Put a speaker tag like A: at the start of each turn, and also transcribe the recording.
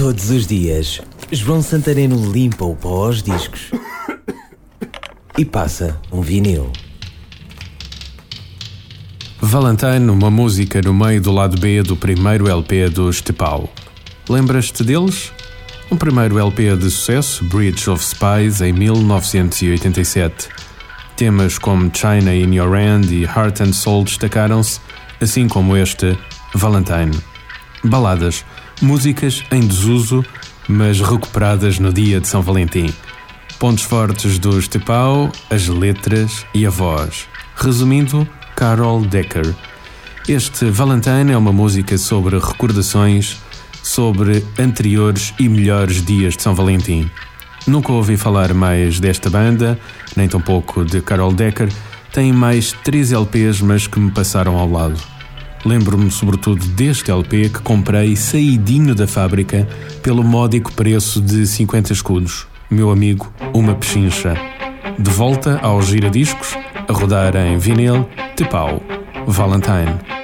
A: Todos os dias, João Santareno limpa o pó aos discos e passa um vinil.
B: Valentine, uma música no meio do lado B do primeiro LP dos Tepau. Lembras-te deles? Um primeiro LP de sucesso, Bridge of Spies, em 1987. Temas como China in Your Hand e Heart and Soul destacaram-se, assim como este, Valentine. Baladas, músicas em desuso, mas recuperadas no dia de São Valentim. Pontos fortes dos Tepau, as letras e a voz. Resumindo, Carol Decker. Este Valentine é uma música sobre recordações, sobre anteriores e melhores dias de São Valentim. Nunca ouvi falar mais desta banda, nem tampouco de Carol Decker. Tem mais três LPs, mas que me passaram ao lado. Lembro-me sobretudo deste LP que comprei saidinho da fábrica pelo módico preço de 50 escudos. Meu amigo, uma pechincha. De volta aos giradiscos, a rodar em vinil, Tepau, Valentine.